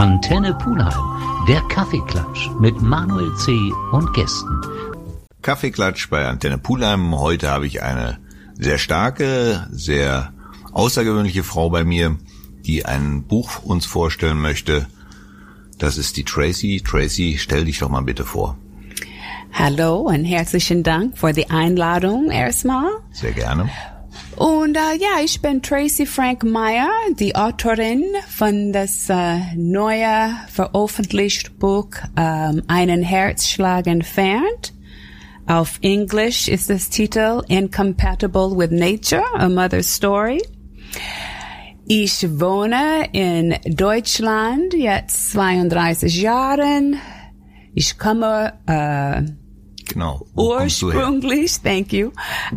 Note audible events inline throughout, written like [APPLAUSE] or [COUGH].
Antenne Pulheim, der Kaffeeklatsch mit Manuel C. und Gästen. Kaffeeklatsch bei Antenne Pulheim. Heute habe ich eine sehr starke, sehr außergewöhnliche Frau bei mir, die ein Buch uns vorstellen möchte. Das ist die Tracy. Tracy, stell dich doch mal bitte vor. Hallo und herzlichen Dank für die Einladung erstmal. Sehr gerne. Und äh, ja, ich bin Tracy Frank Meyer, die Autorin von das äh, neue veröffentlichte Buch ähm, Einen Herzschlag entfernt. Auf Englisch ist das Titel Incompatible with Nature, a Mother's Story. Ich wohne in Deutschland jetzt 32 Jahren. Ich komme äh, Genau. Ursprünglich, thank you,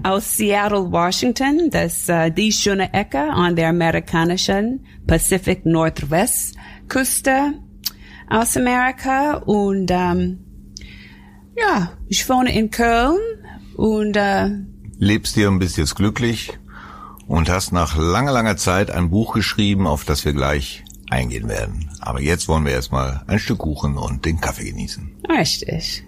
aus Seattle, Washington, das äh, die schöne Ecke an der amerikanischen Pacific Northwest Küste aus Amerika und ähm, ja, ich wohne in Köln und äh, Lebst hier und bist jetzt glücklich und hast nach langer, langer Zeit ein Buch geschrieben, auf das wir gleich eingehen werden. Aber jetzt wollen wir erstmal ein Stück Kuchen und den Kaffee genießen. richtig.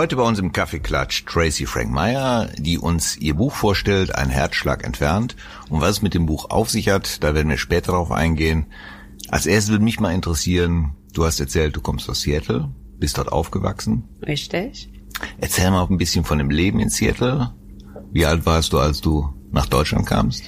Heute bei uns im Kaffeeklatsch Tracy Frank Meyer, die uns ihr Buch vorstellt, Ein Herzschlag entfernt. Und was es mit dem Buch auf sich hat, da werden wir später darauf eingehen. Als erstes würde mich mal interessieren, du hast erzählt, du kommst aus Seattle, bist dort aufgewachsen. Richtig. Erzähl mal ein bisschen von dem Leben in Seattle. Wie alt warst du, als du nach Deutschland kamst?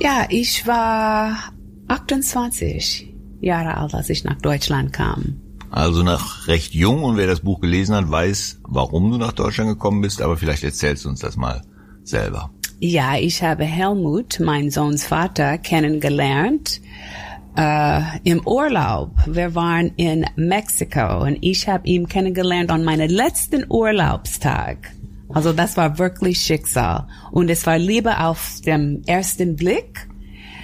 Ja, ich war 28 Jahre alt, als ich nach Deutschland kam. Also noch recht jung und wer das Buch gelesen hat, weiß, warum du nach Deutschland gekommen bist, aber vielleicht erzählst du uns das mal selber. Ja, ich habe Helmut, mein Sohns Vater, kennengelernt äh, im Urlaub. Wir waren in Mexiko und ich habe ihn kennengelernt an meinem letzten Urlaubstag. Also das war wirklich Schicksal. Und es war Liebe auf dem ersten Blick.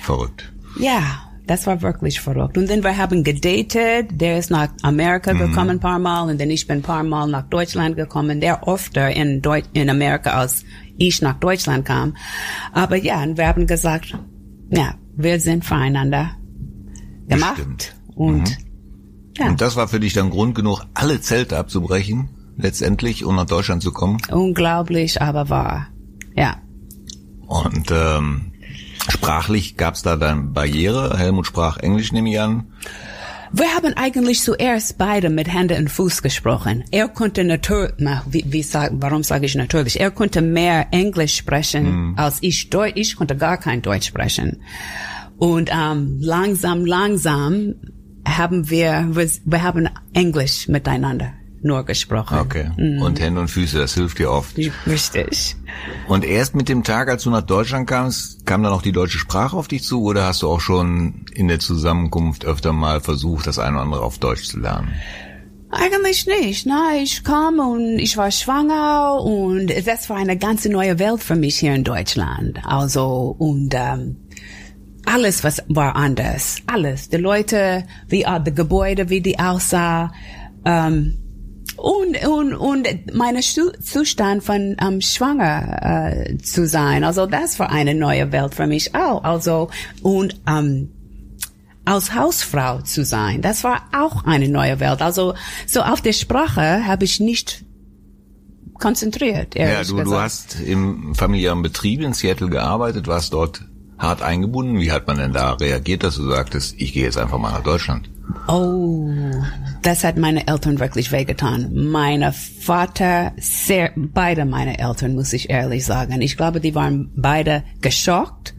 Verrückt. Ja, das war wirklich verrückt. Und dann wir haben gedatet. Der ist nach Amerika gekommen ein paar Mal und dann ich bin ein paar Mal nach Deutschland gekommen. Der öfter in, Deut in Amerika als ich nach Deutschland kam. Aber ja, und wir haben gesagt, ja, wir sind füreinander gemacht. Bestimmt. Und ja, Und das war für dich dann Grund genug, alle Zelte abzubrechen, letztendlich, um nach Deutschland zu kommen. unglaublich, aber wahr. Ja. Und ähm, sprachlich gab es da dann Barriere. Helmut sprach Englisch, nehme ich an. Wir haben eigentlich zuerst beide mit Hände und Fuß gesprochen. Er konnte natürlich, na, wie, wie sag, warum sage ich natürlich? Er konnte mehr Englisch sprechen als ich Deutsch. Ich konnte gar kein Deutsch sprechen. Und ähm, langsam, langsam haben wir, wir, wir haben Englisch miteinander nur gesprochen. Okay. Und Hände und Füße, das hilft dir oft. Richtig. Und erst mit dem Tag, als du nach Deutschland kamst, kam dann auch die deutsche Sprache auf dich zu oder hast du auch schon in der Zusammenkunft öfter mal versucht, das eine oder andere auf Deutsch zu lernen? Eigentlich nicht. Nein, ich kam und ich war schwanger und das war eine ganze neue Welt für mich hier in Deutschland. Also und ähm, alles was war anders. Alles. Die Leute, wie äh, die Gebäude, wie die aussah. Ähm, und, und, und meine Zustand von ähm, schwanger äh, zu sein. Also das war eine neue Welt für mich auch. Also und ähm, als Hausfrau zu sein, das war auch eine neue Welt. Also so auf der Sprache habe ich nicht konzentriert. Ja, du, du hast im familiären Betrieb in Seattle gearbeitet, warst dort hart eingebunden. Wie hat man denn da reagiert, dass du sagtest, ich gehe jetzt einfach mal nach Deutschland? Oh, das hat meine Eltern wirklich wehgetan. Meine Vater, sehr, beide meine Eltern, muss ich ehrlich sagen. Ich glaube, die waren beide geschockt.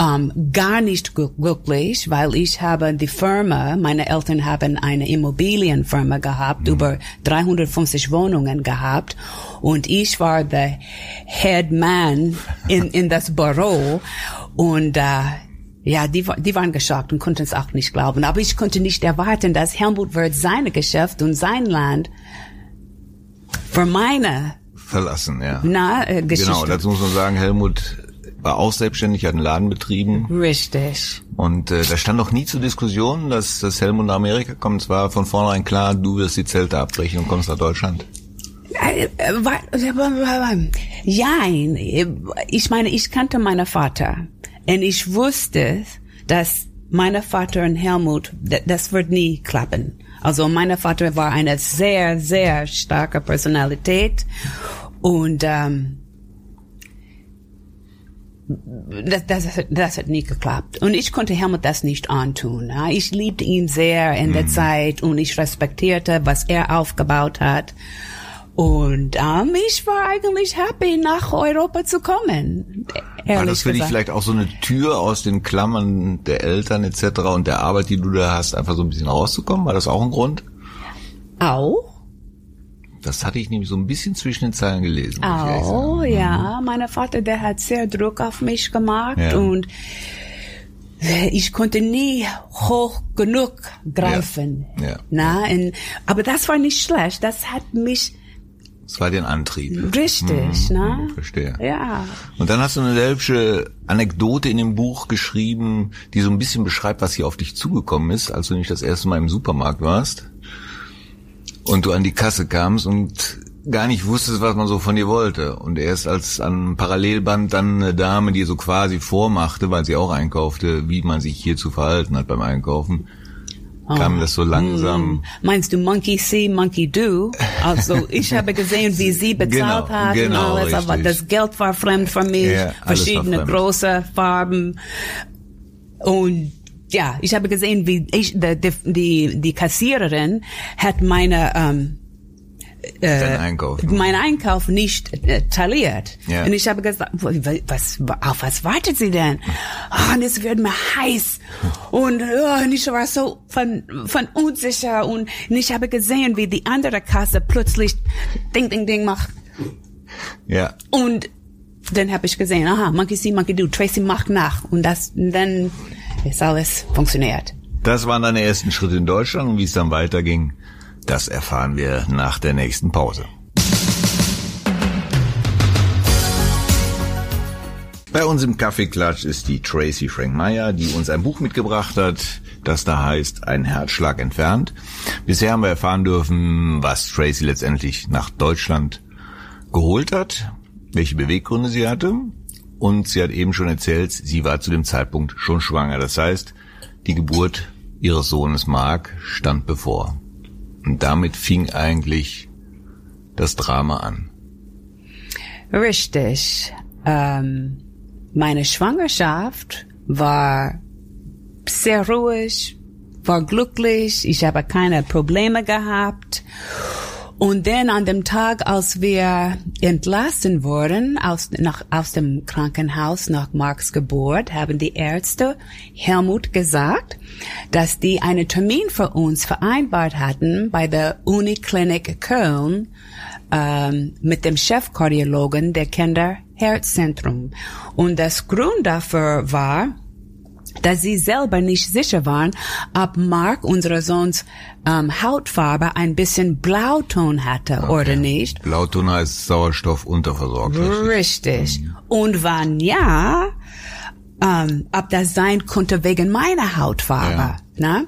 Ähm, gar nicht gl- glücklich, weil ich habe die Firma, meine Eltern haben eine Immobilienfirma gehabt, über 350 Wohnungen gehabt und ich war der Head Man in, in das Büro und äh, ja, die, die waren geschockt und konnten es auch nicht glauben. Aber ich konnte nicht erwarten, dass Helmut wird seine Geschäft und sein Land für meine Verlassen, ja. na, äh, Geschichte. Genau, dazu muss man sagen, Helmut war auch selbstständig, hat einen Laden betrieben. Richtig. Und äh, da stand doch nie zur Diskussion, dass, dass Helmut nach Amerika kommt. Es war von vornherein klar, du wirst die Zelte abbrechen und kommst nach Deutschland. Ja, ich meine, ich kannte meinen Vater und ich wusste, dass mein Vater und Helmut, das wird nie klappen. Also mein Vater war eine sehr, sehr starke Personalität und ähm, das, das, das hat nie geklappt. Und ich konnte Helmut das nicht antun. Ich liebte ihn sehr in der mhm. Zeit und ich respektierte, was er aufgebaut hat. Und ähm, ich war eigentlich happy, nach Europa zu kommen. War das für dich vielleicht auch so eine Tür aus den Klammern der Eltern etc. und der Arbeit, die du da hast, einfach so ein bisschen rauszukommen? War das auch ein Grund? Auch. Das hatte ich nämlich so ein bisschen zwischen den Zeilen gelesen. Oh, ja. Mhm. Mein Vater, der hat sehr Druck auf mich gemacht ja. und ich konnte nie hoch genug greifen. Ja. ja. Na, und, aber das war nicht schlecht. Das hat mich das war der Antrieb. Richtig, mhm, ne? Verstehe. Ja. Und dann hast du eine selbsche Anekdote in dem Buch geschrieben, die so ein bisschen beschreibt, was hier auf dich zugekommen ist, als du nicht das erste Mal im Supermarkt warst und du an die Kasse kamst und gar nicht wusstest, was man so von dir wollte. Und erst als an Parallelband dann eine Dame, die so quasi vormachte, weil sie auch einkaufte, wie man sich hier zu verhalten hat beim Einkaufen, kam das so langsam. Mm. Meinst du Monkey See, Monkey Do? Also ich habe gesehen, wie sie bezahlt genau, hat genau, und alles, richtig. aber das Geld war fremd für mich, ja, verschiedene große Farben und ja, ich habe gesehen, wie ich die die, die Kassiererin hat meine ähm, äh, Einkauf. mein Einkauf nicht äh, taliert. Ja. Und ich habe gesagt, was, auf was wartet sie denn? Oh, [LAUGHS] und es wird mir heiß. Und, oh, und ich war so von, von unsicher und, und ich habe gesehen, wie die andere Kasse plötzlich Ding, Ding, Ding macht. Ja. Und dann habe ich gesehen, aha, Monkey see, Monkey do, Tracy macht nach. Und das, dann ist alles funktioniert. Das waren deine ersten Schritte in Deutschland und wie es dann weiterging, das erfahren wir nach der nächsten Pause. Bei uns im Kaffeeklatsch ist die Tracy Frank Meyer, die uns ein Buch mitgebracht hat, das da heißt Ein Herzschlag entfernt. Bisher haben wir erfahren dürfen, was Tracy letztendlich nach Deutschland geholt hat, welche Beweggründe sie hatte. Und sie hat eben schon erzählt, sie war zu dem Zeitpunkt schon schwanger. Das heißt, die Geburt ihres Sohnes Mark stand bevor. Und damit fing eigentlich das Drama an. Richtig. Ähm, meine Schwangerschaft war sehr ruhig, war glücklich, ich habe keine Probleme gehabt. Und dann an dem Tag, als wir entlassen wurden aus, nach, aus dem Krankenhaus nach Marks Geburt, haben die Ärzte Helmut gesagt, dass die einen Termin für uns vereinbart hatten bei der Uniklinik Köln ähm, mit dem Chefkardiologen der Kinderherzzentrum. Und das Grund dafür war, dass sie selber nicht sicher waren, ob Mark, unserer Sohns ähm, Hautfarbe, ein bisschen Blauton hatte okay. oder nicht. Blauton heißt Sauerstoffunterversorgt. Richtig. richtig. Mhm. Und wann ja, ähm, ob das sein konnte wegen meiner Hautfarbe. Ja. Na?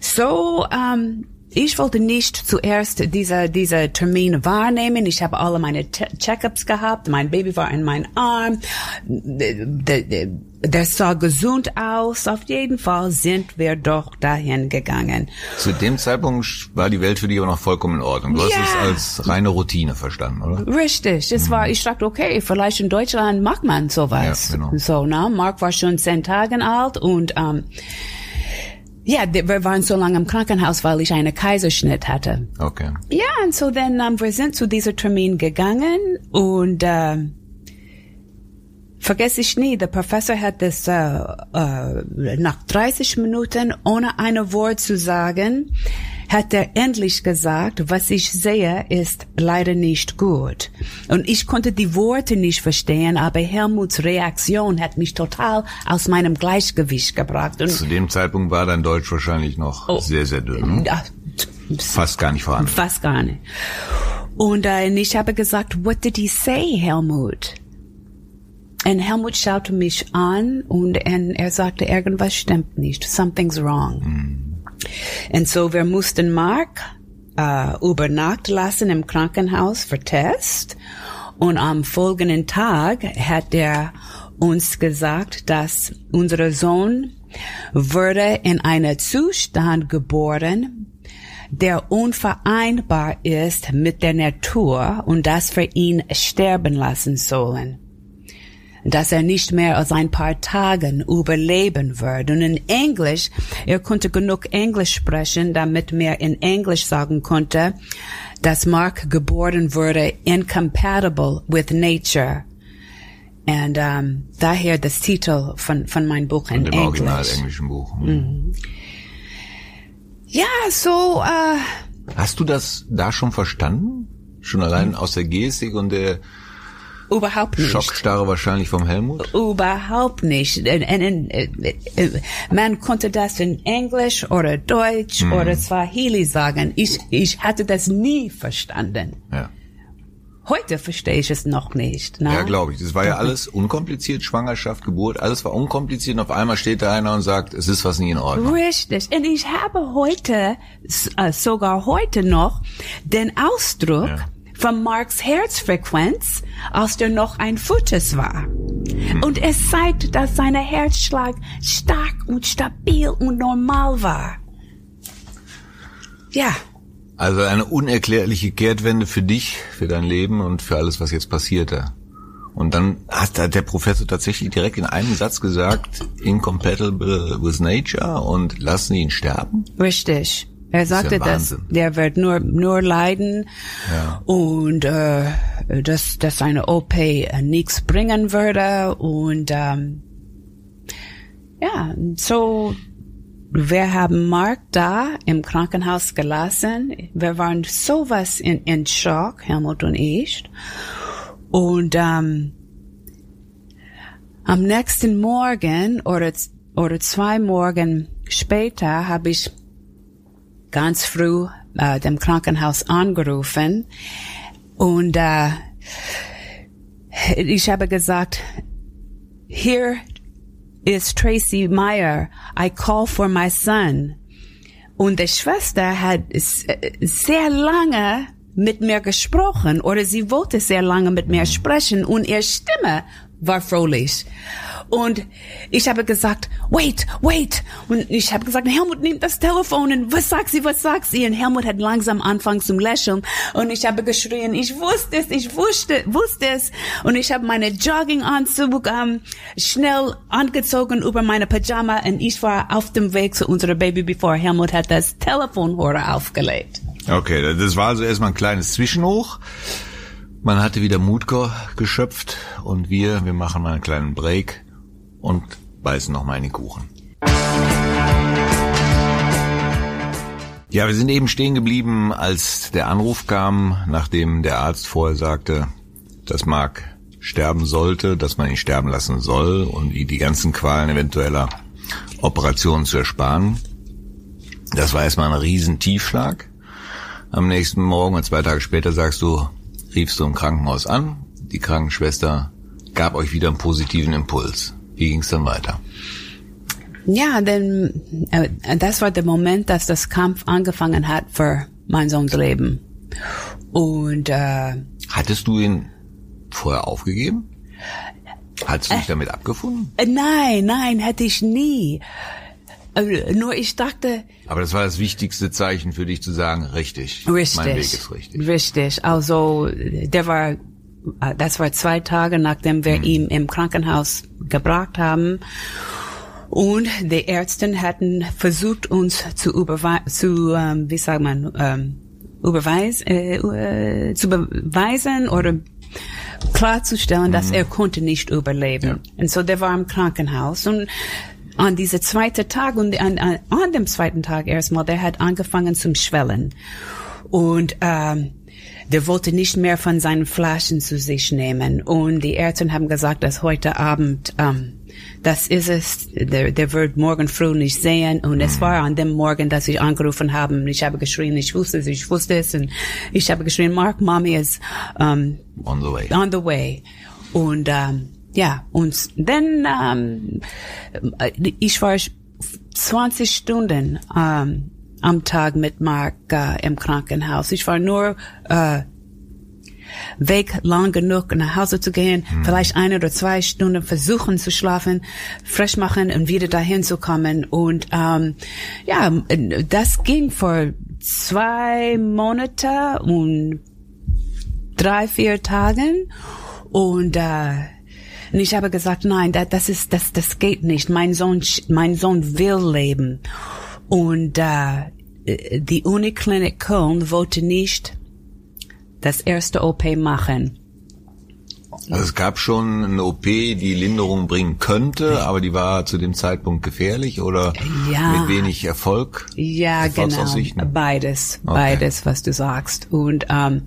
So, ähm, ich wollte nicht zuerst dieser dieser Termin wahrnehmen. Ich habe alle meine Checkups gehabt. Mein Baby war in meinem Arm. Der, der, der sah gesund aus. Auf jeden Fall sind wir doch dahin gegangen. Zu dem Zeitpunkt war die Welt für dich aber noch vollkommen in Ordnung. Du ja. hast es als reine Routine verstanden, oder? Richtig. Es mhm. war, ich dachte, okay, vielleicht in Deutschland mag man sowas. Ja, genau. So, ne? Mark war schon zehn Tage alt und ähm, ja, wir waren so lange im Krankenhaus, weil ich einen Kaiserschnitt hatte. Okay. Ja, und so dann, um, wir sind zu dieser Termin gegangen und äh, vergesse ich nie, der Professor hat das äh, äh, nach 30 Minuten ohne ein Wort zu sagen, hat er endlich gesagt, was ich sehe, ist leider nicht gut. Und ich konnte die Worte nicht verstehen, aber Helmuts Reaktion hat mich total aus meinem Gleichgewicht gebracht. Und Zu dem Zeitpunkt war dein Deutsch wahrscheinlich noch oh, sehr, sehr dünn. Ne? Fast gar nicht vorhanden. Fast gar nicht. Und äh, ich habe gesagt, what did he say, Helmut? Und Helmut schaute mich an und, und er sagte, irgendwas stimmt nicht. Something's wrong. Mm. Und so wir mussten Mark äh, über Nacht lassen im Krankenhaus für Test. Und am folgenden Tag hat er uns gesagt, dass unser Sohn wurde in einem Zustand geboren, der unvereinbar ist mit der Natur und das für ihn sterben lassen sollen. Dass er nicht mehr als ein paar Tagen überleben wird. Und in Englisch, er konnte genug Englisch sprechen, damit mir in Englisch sagen konnte, dass Mark geboren wurde incompatible with nature. Und um, daher das Titel von, von meinem Buch in Von dem Englisch. original englischen Buch. Mhm. Ja, so, äh, Hast du das da schon verstanden? Schon allein aus der Gestik und der überhaupt nicht. Schockstarre wahrscheinlich vom Helmut? Überhaupt nicht. Und, äh, äh, man konnte das in Englisch oder Deutsch Mhm. oder Swahili sagen. Ich, ich hatte das nie verstanden. Ja. Heute verstehe ich es noch nicht. Na? Ja, glaube ich. Das war ja alles unkompliziert, Schwangerschaft, Geburt, alles war unkompliziert und auf einmal steht da einer und sagt, es ist was nicht in Ordnung. Richtig. Und ich habe heute, äh, sogar heute noch, den Ausdruck Ja. Von Marks Herzfrequenz, als der noch ein Futtes war. Hm. Und es zeigt, dass sein Herzschlag stark und stabil und normal war. Ja, Also eine unerklärliche Kehrtwende für dich, für dein Leben und für alles, was jetzt passierte. Und dann hat hat der Professor tatsächlich direkt in einem Satz gesagt, incompatible with nature und lassen ihn sterben? richtig. Er sagte, ja dass der wird nur nur leiden Ja. und äh, dass dass eine OP äh, nichts bringen würde und ähm, ja so wir haben Mark da im Krankenhaus gelassen. Wir waren sowas in, in Schock, Helmut und ich. Und ähm, am nächsten Morgen oder, oder zwei Morgen später habe ich ganz früh äh, dem Krankenhaus angerufen und äh, ich habe gesagt, here is Tracy Meyer. I call for my son. Und die Schwester hat äh, sehr lange mit mir gesprochen oder sie wollte sehr lange mit mir sprechen und ihre Stimme war fröhlich. Und ich habe gesagt, wait, wait. Und ich habe gesagt, Helmut nimmt das Telefon und was sagt sie, was sagt sie? Und Helmut hat langsam angefangen zum Lächeln. Und ich habe geschrien, ich wusste es, ich wusste, wusste es. Und ich habe meine Jogginganzug ähm, schnell angezogen über meine Pyjama und ich war auf dem Weg zu unserem Baby, bevor Helmut hat das Telefonhörer aufgelegt. Okay, das war also erstmal ein kleines Zwischenhoch. Man hatte wieder Mut ge geschöpft und wir, wir machen mal einen kleinen Break und beißen noch mal in den Kuchen. Ja, wir sind eben stehen geblieben, als der Anruf kam, nachdem der Arzt vorher sagte, dass Mark sterben sollte, dass man ihn sterben lassen soll und die, die ganzen Qualen eventueller Operationen zu ersparen. Das war erstmal ein riesen Tiefschlag. Am nächsten Morgen und zwei Tage später sagst du, riefst du im Krankenhaus an. Die Krankenschwester gab euch wieder einen positiven Impuls. Wie ging es dann weiter? Ja, denn äh, das war der Moment, dass das Kampf angefangen hat für mein Sohns Leben. Und äh, Hattest du ihn vorher aufgegeben? Hattest du dich damit abgefunden? äh, nein, nein, hätte ich nie. Äh, nur ich dachte, Aber das war das wichtigste Zeichen für dich zu sagen, richtig, richtig, mein Weg ist richtig. richtig. Also der war, äh, das war zwei Tage nachdem Mhm. wir ihn im Krankenhaus gebracht haben. Und die Ärzte hatten versucht, uns zu überweisen, zu, ähm, wie sagt man, ähm, überweis, äh, äh, zu beweisen oder klarzustellen, dass er konnte nicht überleben. Und so der war im Krankenhaus und an dieser zweiten Tag und an, an, an dem zweiten Tag erstmal, der hat angefangen zum Schwellen und ähm, der wollte nicht mehr von seinen Flaschen zu sich nehmen. Und die Ärzte haben gesagt, dass heute Abend ähm, das ist es, der, der wird morgen früh nicht sehen. Und es war an dem Morgen, dass ich angerufen habe und ich habe geschrien, ich wusste es, ich wusste es. Und ich habe geschrien, Mark, Mommy is ähm, On the way. on the way. Und ähm, ja, und dann ähm, ich war 20 Stunden ähm, am Tag mit Mark äh, im Krankenhaus. Ich war nur äh, weg lang genug nach Hause zu gehen, hm. vielleicht eine oder zwei Stunden versuchen zu schlafen, frisch machen und wieder dahin zu kommen. Und ähm, ja, das ging vor zwei Monate und drei, vier Tagen. Und äh, und ich habe gesagt, nein, das, das ist, das, das geht nicht. Mein Sohn, mein Sohn will leben. Und äh, die Uniklinik Köln wollte nicht das erste OP machen. Also es gab schon eine OP, die Linderung bringen könnte, aber die war zu dem Zeitpunkt gefährlich oder ja. mit wenig Erfolg? Ja, genau. Beides, okay. beides, was du sagst. Und ähm,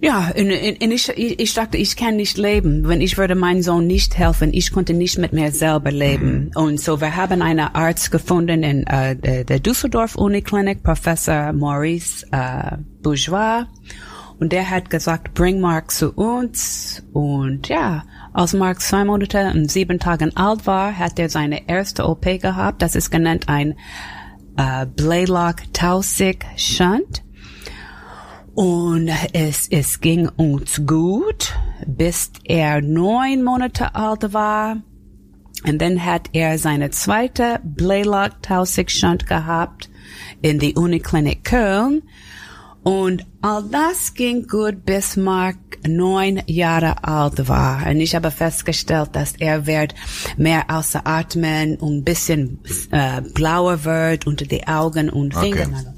ja, und, und ich, ich dachte, ich kann nicht leben, wenn ich würde meinem Sohn nicht helfen. Ich konnte nicht mit mir selber leben. Mhm. Und so, wir haben einen Arzt gefunden in äh, der, der Düsseldorf Uniklinik, Professor Maurice äh, Bourgeois. Und der hat gesagt, bring Mark zu uns. Und ja, als Mark zwei Monate und sieben Tagen alt war, hat er seine erste OP gehabt. Das ist genannt ein äh, Blaylock Tausig Shunt. Und es, es ging uns gut, bis er neun Monate alt war. Und dann hat er seine zweite Blaylock Tausig Shunt gehabt in die Uniklinik Köln. Und all das ging gut, bis Mark neun Jahre alt war. Und ich habe festgestellt, dass er wird mehr außer Atmen und ein bisschen äh, blauer wird unter die Augen und Fingern. Okay.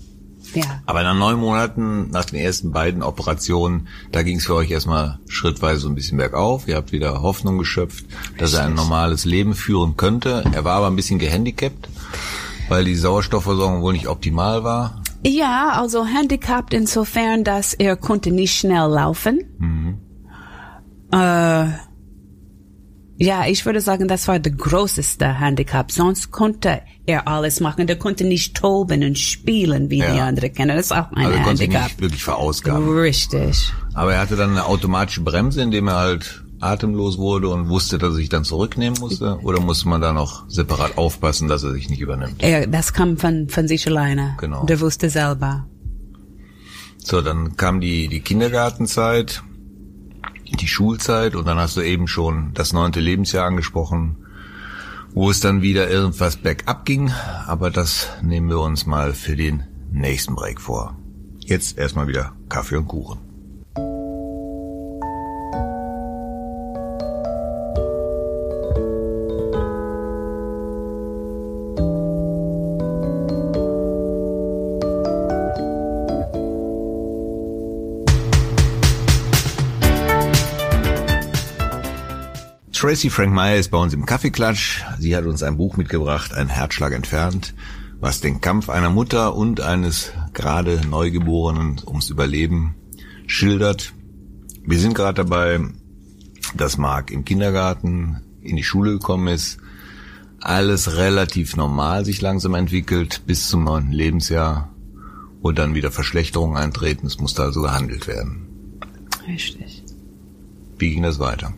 Ja. Aber nach neun Monaten, nach den ersten beiden Operationen, da ging es für euch erstmal schrittweise so ein bisschen bergauf. Ihr habt wieder Hoffnung geschöpft, dass er ein normales Leben führen könnte. Er war aber ein bisschen gehandicapt, weil die Sauerstoffversorgung wohl nicht optimal war. Ja, also handicapped insofern, dass er konnte nicht schnell laufen. Mhm. Äh, ja, ich würde sagen, das war der größte Handicap. Sonst konnte er alles machen. Der konnte nicht toben und spielen, wie ja. die anderen kennen. Das ist auch ein also er Handicap. Konnte nicht wirklich verausgaben. Richtig. Aber er hatte dann eine automatische Bremse, indem er halt atemlos wurde und wusste, dass er sich dann zurücknehmen musste? Oder musste man da noch separat aufpassen, dass er sich nicht übernimmt? Er, das kam von, von sich alleine. Genau. Der wusste selber. So, dann kam die, die Kindergartenzeit die Schulzeit und dann hast du eben schon das neunte Lebensjahr angesprochen, wo es dann wieder irgendwas bergab ging, aber das nehmen wir uns mal für den nächsten Break vor. Jetzt erstmal wieder Kaffee und Kuchen. Tracy Frank Meyer ist bei uns im Kaffeeklatsch. Sie hat uns ein Buch mitgebracht, ein Herzschlag entfernt, was den Kampf einer Mutter und eines gerade Neugeborenen ums Überleben schildert. Wir sind gerade dabei, dass Mark im Kindergarten in die Schule gekommen ist. Alles relativ normal sich langsam entwickelt bis zum neunten Lebensjahr, wo dann wieder Verschlechterungen eintreten. Es musste also gehandelt werden. Richtig. Wie ging das weiter?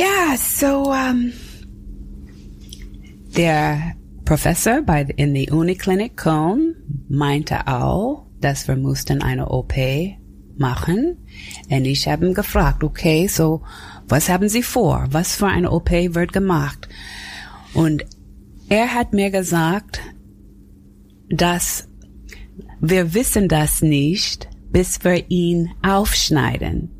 Ja, so um, der Professor bei in der Uniklinik Köln meinte auch, dass wir mussten eine OP machen. Und ich habe ihn gefragt, okay, so was haben Sie vor? Was für eine OP wird gemacht? Und er hat mir gesagt, dass wir wissen das nicht, bis wir ihn aufschneiden.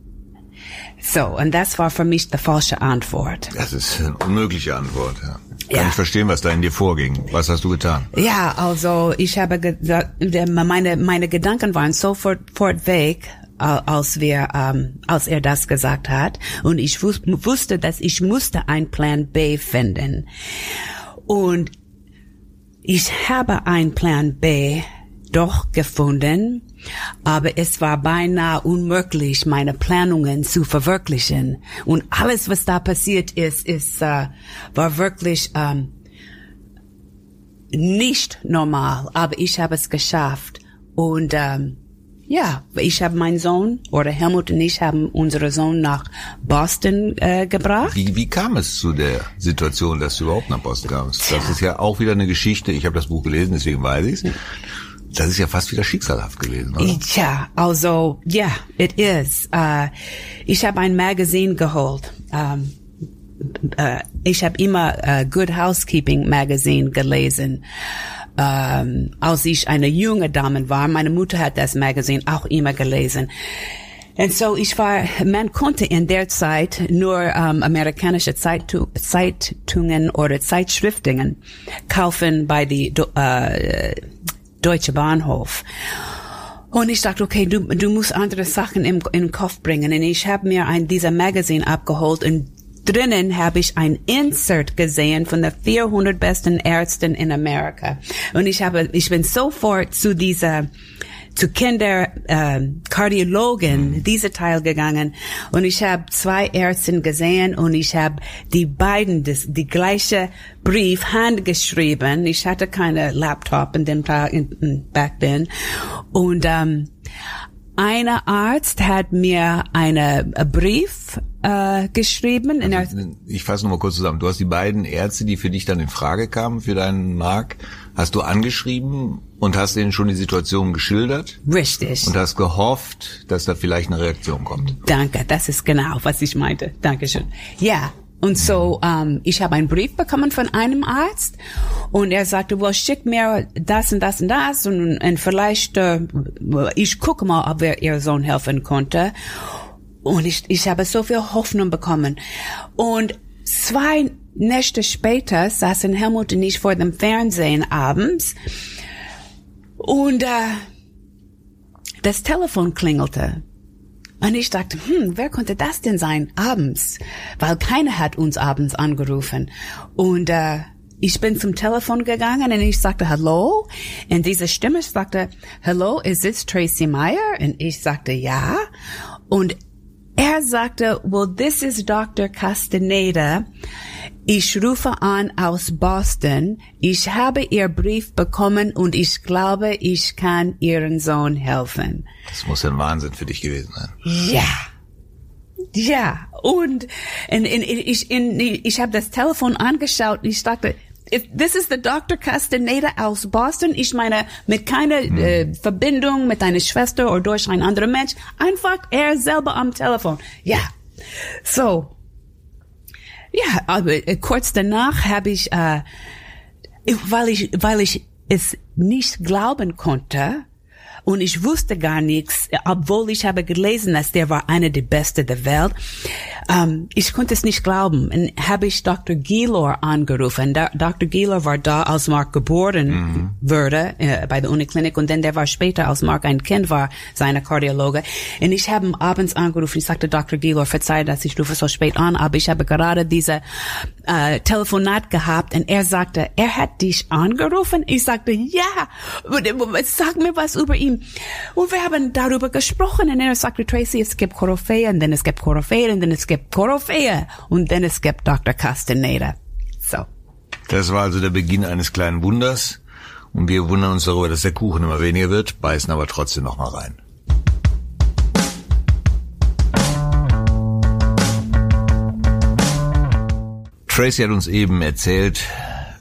So, und das war für mich die falsche Antwort. Das ist eine unmögliche Antwort, ja. Kann ja. ich verstehen, was da in dir vorging. Was hast du getan? Ja, also ich habe gesagt, meine meine Gedanken waren sofort fort weg, als wir ähm, als er das gesagt hat und ich wusste, dass ich musste einen Plan B finden. Und ich habe einen Plan B doch gefunden, aber es war beinahe unmöglich, meine Planungen zu verwirklichen. Und alles, was da passiert ist, ist äh, war wirklich ähm, nicht normal, aber ich habe es geschafft. Und ähm, ja, ich habe meinen Sohn oder Helmut und ich haben unseren Sohn nach Boston äh, gebracht. Wie, wie kam es zu der Situation, dass du überhaupt nach Boston kamst? Das ist ja auch wieder eine Geschichte. Ich habe das Buch gelesen, deswegen weiß ich es. Das ist ja fast wieder schicksalhaft gewesen, oder? Ja, also, ja, yeah, it is. Uh, ich habe ein Magazin geholt. Um, uh, ich habe immer uh, Good Housekeeping Magazine gelesen ähm, als ich eine junge Dame war. Meine Mutter hat das Magazin auch immer gelesen. Und so ich war, man konnte in der Zeit nur ähm, amerikanische Zeitu Zeitungen oder Zeitschriften kaufen bei die äh, Deutsche Bahnhof. Und ich dachte, okay, du, du musst andere Sachen im, im Kopf bringen. Und ich habe mir ein dieser Magazin abgeholt und drinnen habe ich ein Insert gesehen von der 400 besten Ärzten in Amerika. Und ich habe, ich bin sofort zu dieser zu Kinder äh, Kardiologen mhm. diese Teil gegangen und ich habe zwei Ärzte gesehen und ich habe die beiden das, die gleiche Brief handgeschrieben. Ich hatte keine Laptop in dem Tag in, back then und ähm, einer Arzt hat mir einen Brief äh, geschrieben. Also, ich fasse nochmal kurz zusammen. Du hast die beiden Ärzte, die für dich dann in Frage kamen, für deinen Mark, hast du angeschrieben und hast ihnen schon die Situation geschildert. Richtig. Und hast gehofft, dass da vielleicht eine Reaktion kommt. Danke, das ist genau, was ich meinte. Dankeschön. Ja, und so, ähm, ich habe einen Brief bekommen von einem Arzt und er sagte, well, schick mir das und das und das und, und vielleicht, äh, ich gucke mal, ob wir ihr Sohn helfen konnte. Und ich, ich habe so viel Hoffnung bekommen. Und zwei Nächte später saßen Helmut und ich vor dem Fernsehen abends und äh, das Telefon klingelte. Und ich dachte, hm, wer konnte das denn sein abends? Weil keiner hat uns abends angerufen. Und äh, ich bin zum Telefon gegangen und ich sagte Hallo. Und diese Stimme sagte, Hello, is this Tracy Meyer? Und ich sagte ja. Und er sagte, well, this is Dr. Castaneda. Ich rufe an aus Boston. Ich habe Ihr Brief bekommen und ich glaube, ich kann Ihren Sohn helfen. Das muss ein Wahnsinn für dich gewesen sein. Ja. Ja. Und, und, und ich, in, ich habe das Telefon angeschaut und ich dachte, if this is the Dr. Castaneda aus Boston, ich meine, mit keiner hm. äh, Verbindung mit deiner Schwester oder durch ein anderer Mensch, einfach er selber am Telefon. Ja. So. Ja, aber äh, kurz danach habe ich, äh, weil ich, weil ich es nicht glauben konnte, und ich wusste gar nichts, obwohl ich habe gelesen, dass der war einer der Besten der Welt. Ähm, ich konnte es nicht glauben. Und habe ich Dr. Gielor angerufen. Da, Dr. Gielor war da, als Mark geboren mhm. wurde äh, bei der Uniklinik und dann der war später, als Mark ein Kind war, seine Kardiologe. Und ich habe ihn abends angerufen. Ich sagte, Dr. Gielor, verzeih, dass ich rufe so spät an, aber ich habe gerade diese äh, Telefonat gehabt und er sagte, er hat dich angerufen. Ich sagte, ja, sag mir was über ihn. Und wir haben darüber gesprochen und er sagte, Tracy, es gibt Koryphäe und dann es gibt Koryphäe und dann es gibt Koryphäe und dann es gibt Dr. Castaneda. So. Das war also der Beginn eines kleinen Wunders und wir wundern uns darüber, dass der Kuchen immer weniger wird, beißen aber trotzdem noch mal rein. Tracy hat uns eben erzählt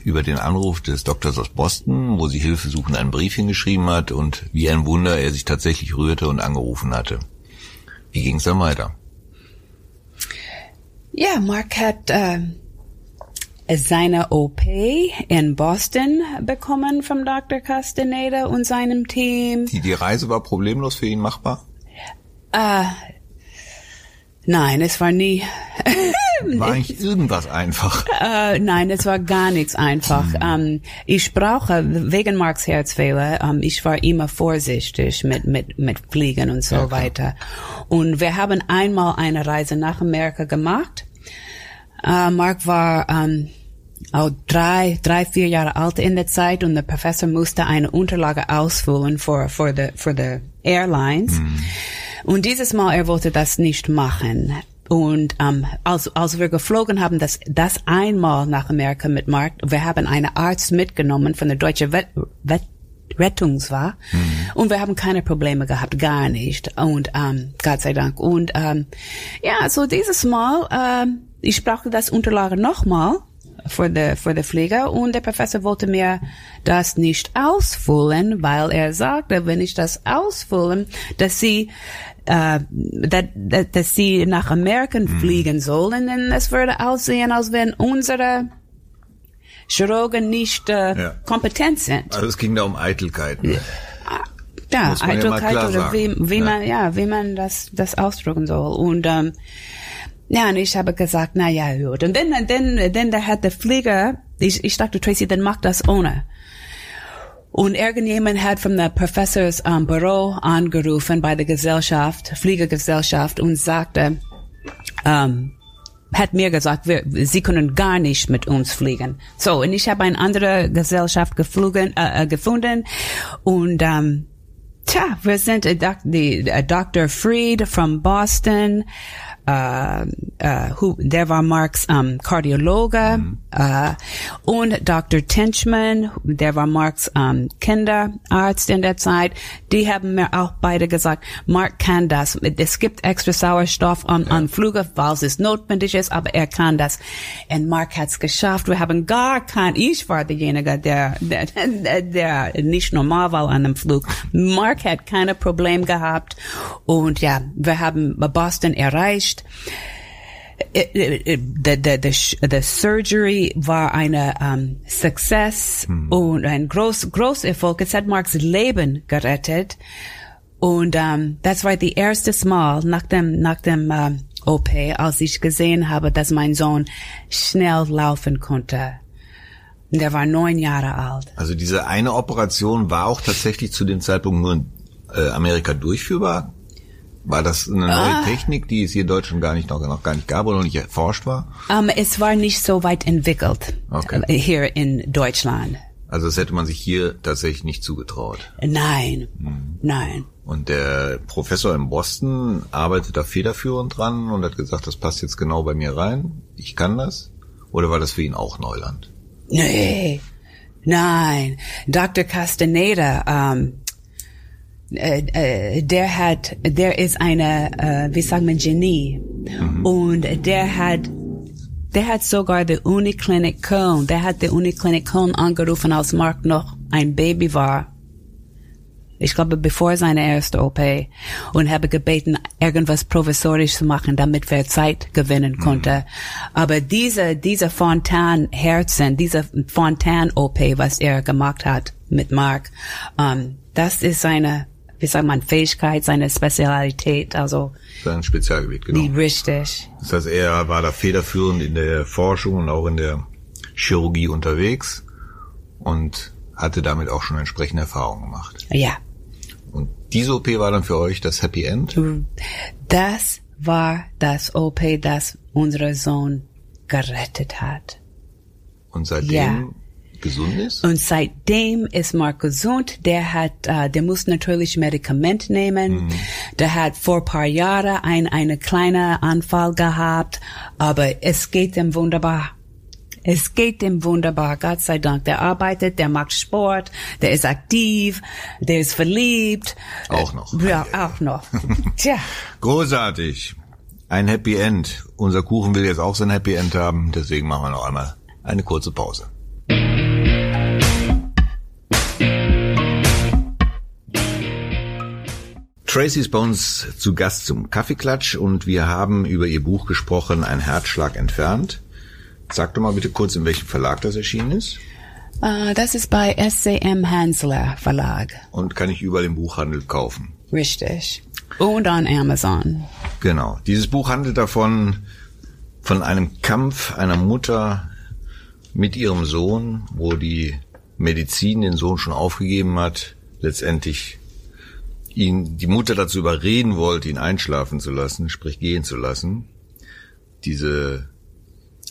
über den Anruf des Doktors aus Boston, wo sie Hilfe suchen einen Brief hingeschrieben hat und wie ein Wunder er sich tatsächlich rührte und angerufen hatte. Wie ging es dann weiter? Ja, Mark hat äh, seine OP in Boston bekommen vom Dr. Castaneda und seinem Team. Die, die Reise war problemlos für ihn machbar? Äh, nein, es war nie. War [LAUGHS] eigentlich irgendwas einfach? Äh, nein, es war gar nichts einfach. Hm. Ähm, ich brauche, wegen Marks Herzfehler, ähm, ich war immer vorsichtig mit, mit, mit Fliegen und so ja, weiter. Und wir haben einmal eine Reise nach Amerika gemacht. Äh, Mark war ähm, auch drei, drei, vier Jahre alt in der Zeit und der Professor musste eine Unterlage ausfüllen für, für the, für the Airlines. Hm. Und dieses Mal, er wollte das nicht machen. Und ähm, als, als wir geflogen haben, das, das einmal nach Amerika mit Mark, wir haben einen Arzt mitgenommen von der Deutsche Vet, Vet, Rettungs war. Mhm. Und wir haben keine Probleme gehabt, gar nicht. Und ähm, Gott sei Dank. Und ähm, ja, so dieses Mal, ähm, ich brauchte das Unterlage nochmal für der für der Pfleger und der Professor wollte mir das nicht ausfüllen, weil er sagte, wenn ich das ausfüllen, dass sie äh, dass, dass sie nach Amerika mhm. fliegen sollen, dann es würde aussehen, als wenn unsere Chirurgen nicht äh, ja. kompetent sind. Also es ging da um Eitelkeiten. Ja, Eitelkeit ja oder wie, wie ja. man ja wie man das das ausdrücken soll und ähm, ja, und ich habe gesagt, na ja, gut. Und dann, dann, dann da hat der Flieger, ich, ich dachte, Tracy, dann mach das ohne. Und irgendjemand hat von der Professors um, Büro angerufen bei der Gesellschaft, Fliegergesellschaft und sagte, um, hat mir gesagt, wir, sie können gar nicht mit uns fliegen. So, und ich habe eine andere Gesellschaft geflogen, äh, äh gefunden und um, tja, wir sind äh, die, äh, Dr. Fried from Boston, äh, äh, der war Marks ähm, Kardiologe mhm. äh, und Dr. Tenchman, der war Marks ähm, Kinderarzt in der Zeit. Die haben mir auch beide gesagt, Mark kann das. Es gibt extra Sauerstoff an, ja. an Flüge, weil es notwendig ist, aber er kann das. Und Mark hat es geschafft. Wir haben gar kein, ich war derjenige, der, der, der, der nicht normal war an dem Flug. Mark hat keine Probleme gehabt und ja, wir haben Boston erreicht the, the, the, the surgery war eine um, Success hm. und ein groß, groß Erfolg. Es hat Marks Leben gerettet. Und um, das war die erste Mal nach dem, nach dem uh, OP, als ich gesehen habe, dass mein Sohn schnell laufen konnte. Der war neun Jahre alt. Also diese eine Operation war auch tatsächlich zu dem Zeitpunkt nur in äh, Amerika durchführbar? War das eine neue ah. Technik, die es hier in Deutschland gar nicht noch, noch gar nicht gab oder noch nicht erforscht war? Um, es war nicht so weit entwickelt okay. Äh, hier in Deutschland. Also das hätte man sich hier tatsächlich nicht zugetraut. Nein, hm. nein. Und der Professor in Boston arbeitet da federführend dran und hat gesagt, das passt jetzt genau bei mir rein. Ich kann das. Oder war das für ihn auch Neuland? Nee, nein. Dr. Castaneda, um, äh, äh, der hat, der ist eine, äh, wie sagt man, Genie. Mhm. Und der hat, der hat sogar die Uniklinik Köln, der hat die Uniklinik Köln angerufen, als Mark noch ein Baby war. Ich glaube, bevor seine erste OP. Und habe gebeten, irgendwas provisorisch zu machen, damit wir Zeit gewinnen mhm. konnte. Mhm. Aber diese, diese Fontan-Herzen, diese Fontan-OP, was er gemacht hat mit Mark, um, das ist seine wie sagt man, Fähigkeit, seine Spezialität, also. Sein Spezialgebiet, genau. Die, richtig. Das heißt, er war da federführend in der Forschung und auch in der Chirurgie unterwegs und hatte damit auch schon entsprechende Erfahrungen gemacht. Ja. Und diese OP war dann für euch das Happy End? Das war das OP, das unser Sohn gerettet hat. Und seitdem ja gesund ist? Und seitdem ist Mark gesund. Der hat, äh, der muss natürlich Medikament nehmen. Mhm. Der hat vor paar Jahren ein, eine kleine Anfall gehabt, aber es geht ihm wunderbar. Es geht ihm wunderbar, Gott sei Dank. Der arbeitet, der macht Sport, der ist aktiv, der ist verliebt. Auch noch. Ja, auch noch. [LAUGHS] Tja. Großartig. Ein Happy End. Unser Kuchen will jetzt auch sein Happy End haben, deswegen machen wir noch einmal eine kurze Pause. Tracy ist bei uns zu Gast zum Kaffeeklatsch und wir haben über ihr Buch gesprochen, Ein Herzschlag entfernt. Sag doch mal bitte kurz, in welchem Verlag das erschienen ist. Uh, das ist bei SCM Hansler Verlag. Und kann ich überall im Buchhandel kaufen. Richtig. Und an Amazon. Genau. Dieses Buch handelt davon, von einem Kampf einer Mutter mit ihrem Sohn, wo die Medizin den Sohn schon aufgegeben hat, letztendlich ihn die Mutter dazu überreden wollte, ihn einschlafen zu lassen, sprich gehen zu lassen. Diese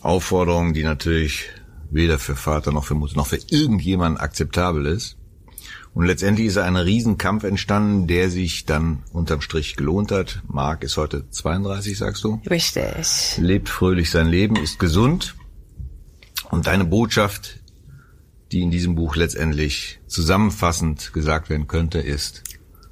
Aufforderung, die natürlich weder für Vater noch für Mutter noch für irgendjemanden akzeptabel ist. Und letztendlich ist ein Riesenkampf entstanden, der sich dann unterm Strich gelohnt hat. Mark ist heute 32, sagst du? Richtig. Lebt fröhlich sein Leben, ist gesund. Und deine Botschaft die in diesem Buch letztendlich zusammenfassend gesagt werden könnte, ist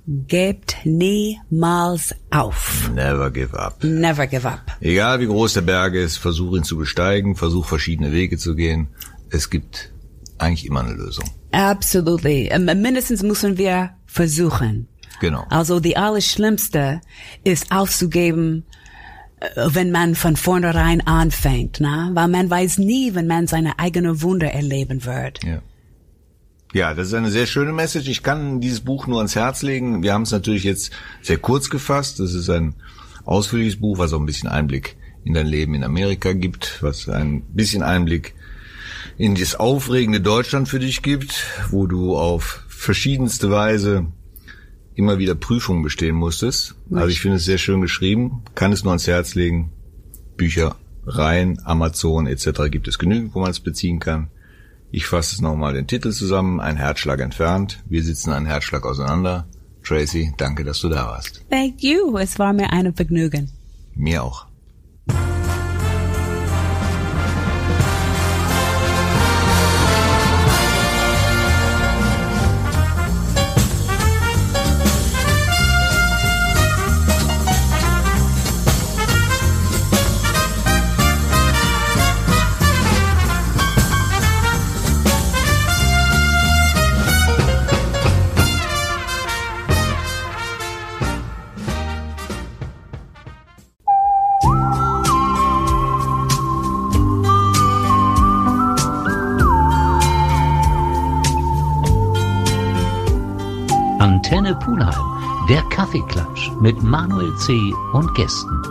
Gebt niemals auf. Never give up. Never give up. Egal wie groß der Berg ist, versuch ihn zu besteigen, versuch verschiedene Wege zu gehen. Es gibt eigentlich immer eine Lösung. Absolutely. Ähm, Mindestens müssen wir versuchen. Genau. Also die Allerschlimmste ist aufzugeben, äh, wenn man von vornherein anfängt, na? weil man weiß nie, wenn man seine eigene Wunder erleben wird. Ja. Ja, das ist eine sehr schöne Message. Ich kann dieses Buch nur ans Herz legen. Wir haben es natürlich jetzt sehr kurz gefasst. Das ist ein ausführliches Buch, was auch ein bisschen Einblick in dein Leben in Amerika gibt, was ein bisschen Einblick in das aufregende Deutschland für dich gibt, wo du auf verschiedenste Weise immer wieder Prüfungen bestehen musstest. Also ich finde es sehr schön geschrieben, kann es nur ans Herz legen. Bücher rein, Amazon etc. gibt es genügend, wo man es beziehen kann. Ich fasse es nochmal den Titel zusammen, ein Herzschlag entfernt. Wir sitzen einen Herzschlag auseinander. Tracy, danke, dass du da warst. Thank you. Es war mir ein Vergnügen. Mir auch. Mit Manuel C. und Gästen